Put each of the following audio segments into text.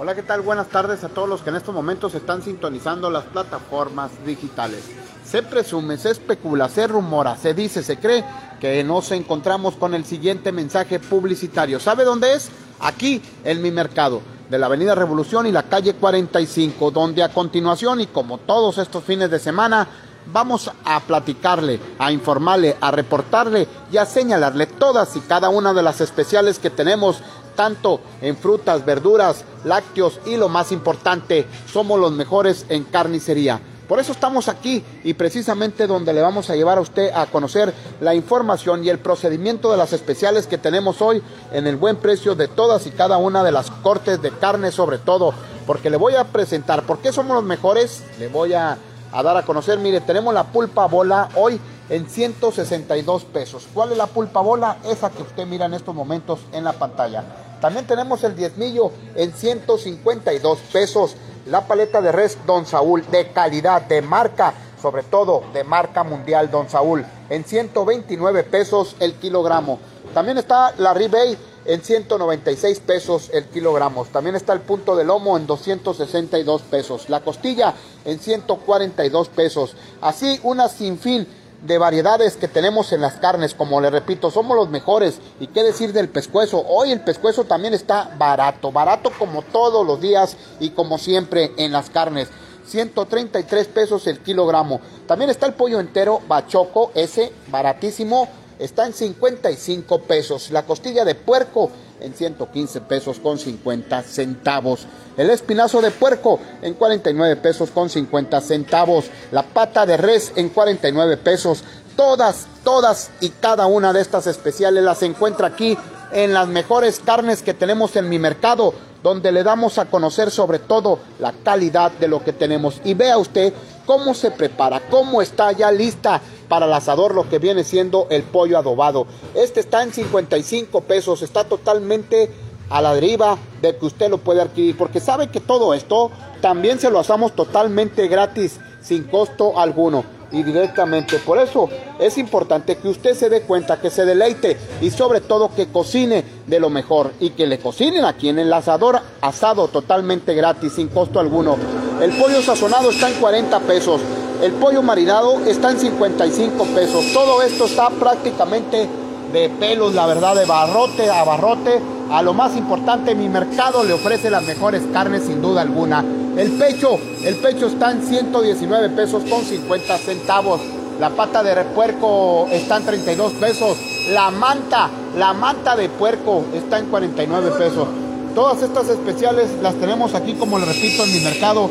Hola, ¿qué tal? Buenas tardes a todos los que en estos momentos están sintonizando las plataformas digitales. Se presume, se especula, se rumora, se dice, se cree que nos encontramos con el siguiente mensaje publicitario. ¿Sabe dónde es? Aquí, en mi mercado, de la Avenida Revolución y la calle 45, donde a continuación y como todos estos fines de semana, vamos a platicarle, a informarle, a reportarle y a señalarle todas y cada una de las especiales que tenemos tanto en frutas, verduras, lácteos y lo más importante, somos los mejores en carnicería. Por eso estamos aquí y precisamente donde le vamos a llevar a usted a conocer la información y el procedimiento de las especiales que tenemos hoy en el buen precio de todas y cada una de las cortes de carne sobre todo, porque le voy a presentar por qué somos los mejores, le voy a, a dar a conocer, mire, tenemos la pulpa bola hoy en 162 pesos. ¿Cuál es la pulpa bola? Esa que usted mira en estos momentos en la pantalla. También tenemos el diezmillo en 152 pesos. La paleta de res Don Saúl de calidad, de marca, sobre todo de marca mundial Don Saúl, en 129 pesos el kilogramo. También está la Ribey en 196 pesos el kilogramo. También está el punto de lomo en 262 pesos. La costilla en 142 pesos. Así una sinfín de variedades que tenemos en las carnes, como le repito, somos los mejores. ¿Y qué decir del pescuezo? Hoy el pescuezo también está barato, barato como todos los días y como siempre en las carnes. 133 pesos el kilogramo. También está el pollo entero bachoco, ese baratísimo, está en 55 pesos. La costilla de puerco en 115 pesos con 50 centavos. El espinazo de puerco en 49 pesos con 50 centavos. La pata de res en 49 pesos. Todas, todas y cada una de estas especiales las encuentra aquí en las mejores carnes que tenemos en mi mercado, donde le damos a conocer sobre todo la calidad de lo que tenemos. Y vea usted cómo se prepara, cómo está ya lista para el asador lo que viene siendo el pollo adobado. Este está en 55 pesos, está totalmente a la deriva de que usted lo puede adquirir, porque sabe que todo esto también se lo hacemos totalmente gratis, sin costo alguno y directamente. Por eso es importante que usted se dé cuenta, que se deleite y sobre todo que cocine de lo mejor y que le cocinen aquí en el asador asado totalmente gratis, sin costo alguno. El pollo sazonado está en 40 pesos. El pollo marinado está en 55 pesos. Todo esto está prácticamente de pelos, la verdad, de barrote a barrote. A lo más importante, mi mercado le ofrece las mejores carnes sin duda alguna. El pecho, el pecho está en 119 pesos con 50 centavos. La pata de puerco está en 32 pesos. La manta, la manta de puerco está en 49 pesos. Todas estas especiales las tenemos aquí, como le repito, en mi mercado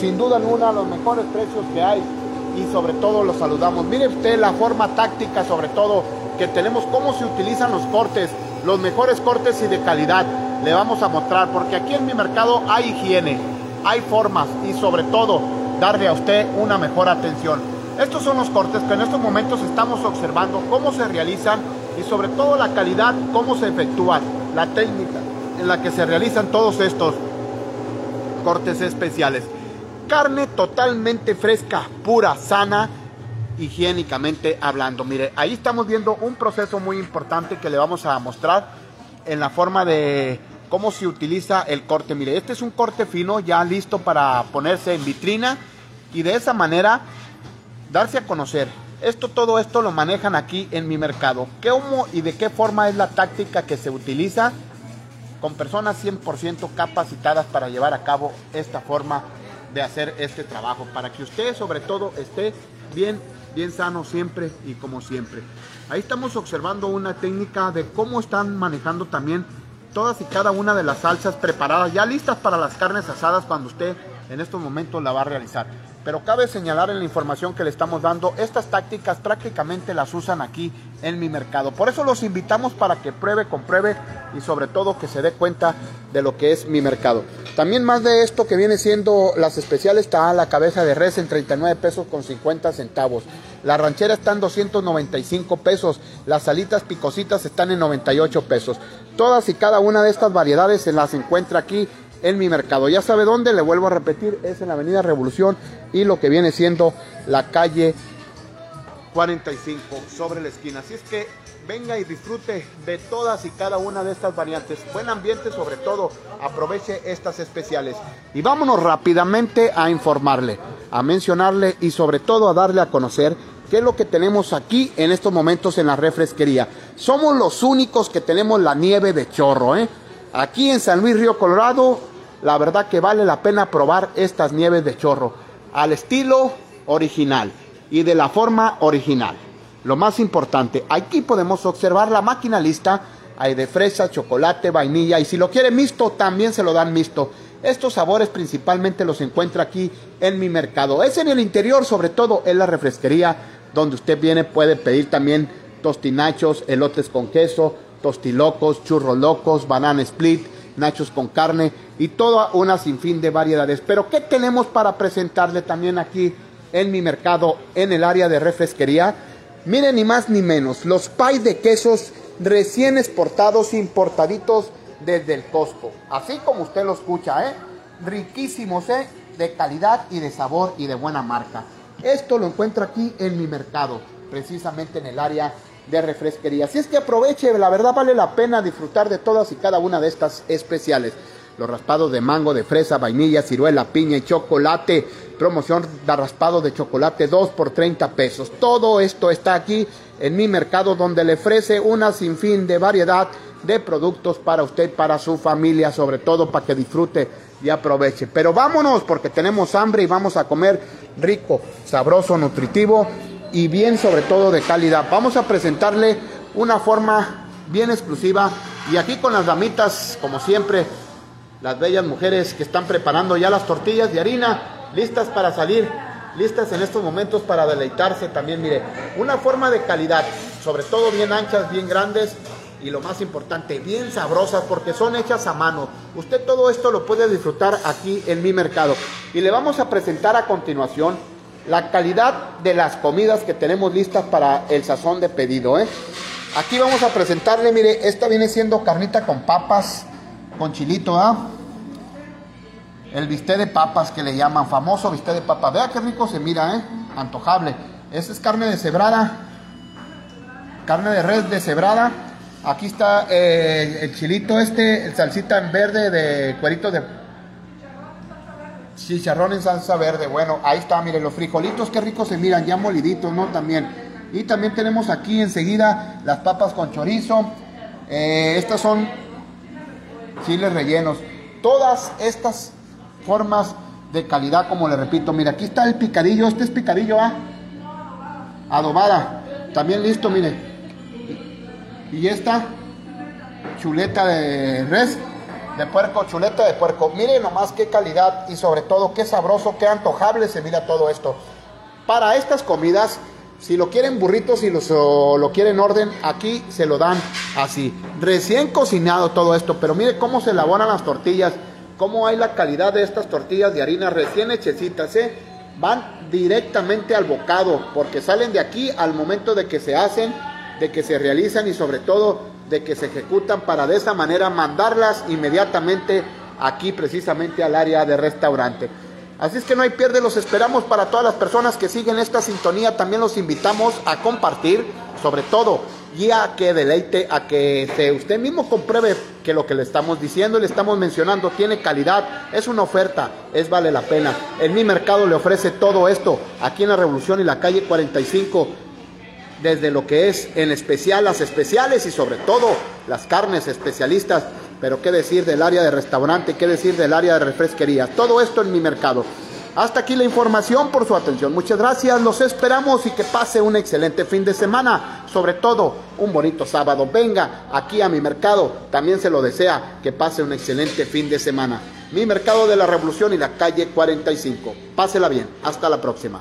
sin duda alguna los mejores precios que hay y sobre todo los saludamos. Mire usted la forma táctica sobre todo que tenemos, cómo se utilizan los cortes, los mejores cortes y de calidad. Le vamos a mostrar porque aquí en mi mercado hay higiene, hay formas y sobre todo darle a usted una mejor atención. Estos son los cortes que en estos momentos estamos observando cómo se realizan y sobre todo la calidad, cómo se efectúan, la técnica en la que se realizan todos estos cortes especiales carne totalmente fresca, pura, sana, higiénicamente hablando. Mire, ahí estamos viendo un proceso muy importante que le vamos a mostrar en la forma de cómo se utiliza el corte. Mire, este es un corte fino ya listo para ponerse en vitrina y de esa manera darse a conocer. Esto, todo esto lo manejan aquí en mi mercado. ¿Cómo y de qué forma es la táctica que se utiliza? Con personas 100% capacitadas para llevar a cabo esta forma de hacer este trabajo, para que usted sobre todo esté bien, bien sano siempre y como siempre. Ahí estamos observando una técnica de cómo están manejando también todas y cada una de las salsas preparadas, ya listas para las carnes asadas cuando usted en estos momentos la va a realizar. Pero cabe señalar en la información que le estamos dando, estas tácticas prácticamente las usan aquí en mi mercado. Por eso los invitamos para que pruebe, compruebe y sobre todo que se dé cuenta de lo que es mi mercado. También más de esto que viene siendo las especiales está la cabeza de res en 39 pesos con 50 centavos. La ranchera está en 295 pesos. Las salitas picositas están en 98 pesos. Todas y cada una de estas variedades se las encuentra aquí en mi mercado. Ya sabe dónde, le vuelvo a repetir, es en la Avenida Revolución y lo que viene siendo la calle 45 sobre la esquina. Así es que venga y disfrute de todas y cada una de estas variantes. Buen ambiente sobre todo, aproveche estas especiales. Y vámonos rápidamente a informarle, a mencionarle y sobre todo a darle a conocer qué es lo que tenemos aquí en estos momentos en la refresquería. Somos los únicos que tenemos la nieve de chorro, ¿eh? Aquí en San Luis Río Colorado, la verdad que vale la pena probar estas nieves de chorro al estilo original y de la forma original. Lo más importante, aquí podemos observar la máquina lista. Hay de fresa, chocolate, vainilla y si lo quiere mixto, también se lo dan mixto. Estos sabores principalmente los encuentra aquí en mi mercado. Es en el interior, sobre todo en la refresquería, donde usted viene, puede pedir también tostinachos, elotes con queso, tostilocos, churros locos, banana split, nachos con carne y toda una sinfín de variedades. Pero ¿qué tenemos para presentarle también aquí en mi mercado en el área de refresquería? Miren ni más ni menos, los pies de quesos recién exportados, importaditos desde el Costco. Así como usted lo escucha, ¿eh? Riquísimos, ¿eh? De calidad y de sabor y de buena marca. Esto lo encuentro aquí en mi mercado, precisamente en el área de refresquería. Así es que aproveche, la verdad vale la pena disfrutar de todas y cada una de estas especiales. Los raspados de mango, de fresa, vainilla, ciruela, piña y chocolate promoción de raspado de chocolate 2 por 30 pesos. Todo esto está aquí en mi mercado donde le ofrece una sinfín de variedad de productos para usted, para su familia, sobre todo para que disfrute y aproveche. Pero vámonos porque tenemos hambre y vamos a comer rico, sabroso, nutritivo y bien sobre todo de calidad. Vamos a presentarle una forma bien exclusiva y aquí con las damitas, como siempre, las bellas mujeres que están preparando ya las tortillas de harina listas para salir, listas en estos momentos para deleitarse también, mire, una forma de calidad, sobre todo bien anchas, bien grandes y lo más importante, bien sabrosas porque son hechas a mano. Usted todo esto lo puede disfrutar aquí en mi mercado. Y le vamos a presentar a continuación la calidad de las comidas que tenemos listas para el sazón de pedido. ¿eh? Aquí vamos a presentarle, mire, esta viene siendo carnita con papas, con chilito, ¿ah? El bistec de papas que le llaman, famoso bistec de papas. Vea qué rico se mira, ¿eh? Antojable. Esa es carne de cebrada. Carne de res de cebrada. Aquí está eh, el chilito este, el salsita en verde de cuerito de chicharrón en salsa verde. Bueno, ahí está, miren los frijolitos, qué ricos se miran, ya moliditos, ¿no? También. Y también tenemos aquí enseguida las papas con chorizo. Eh, estas son chiles rellenos. Todas estas formas de calidad, como le repito. Mira, aquí está el picadillo, este es picadillo ¿ah? adobada, también listo, mire. Y esta chuleta de res, de puerco, chuleta de puerco. Mire nomás qué calidad y sobre todo qué sabroso, qué antojable se mira todo esto. Para estas comidas, si lo quieren burritos lo, lo quieren orden, aquí se lo dan así. Recién cocinado todo esto, pero mire cómo se elaboran las tortillas cómo hay la calidad de estas tortillas de harina recién hechecitas, ¿eh? Van directamente al bocado, porque salen de aquí al momento de que se hacen, de que se realizan y sobre todo de que se ejecutan para de esa manera mandarlas inmediatamente aquí precisamente al área de restaurante. Así es que no hay pierde, los esperamos para todas las personas que siguen esta sintonía, también los invitamos a compartir, sobre todo y a que deleite, a que se usted mismo compruebe que lo que le estamos diciendo, le estamos mencionando, tiene calidad, es una oferta, es vale la pena. En mi mercado le ofrece todo esto, aquí en la Revolución y la calle 45, desde lo que es en especial las especiales y sobre todo las carnes especialistas, pero qué decir del área de restaurante, qué decir del área de refresquería, todo esto en mi mercado. Hasta aquí la información por su atención. Muchas gracias, los esperamos y que pase un excelente fin de semana. Sobre todo, un bonito sábado. Venga aquí a mi mercado, también se lo desea que pase un excelente fin de semana. Mi mercado de la Revolución y la calle 45. Pásela bien. Hasta la próxima.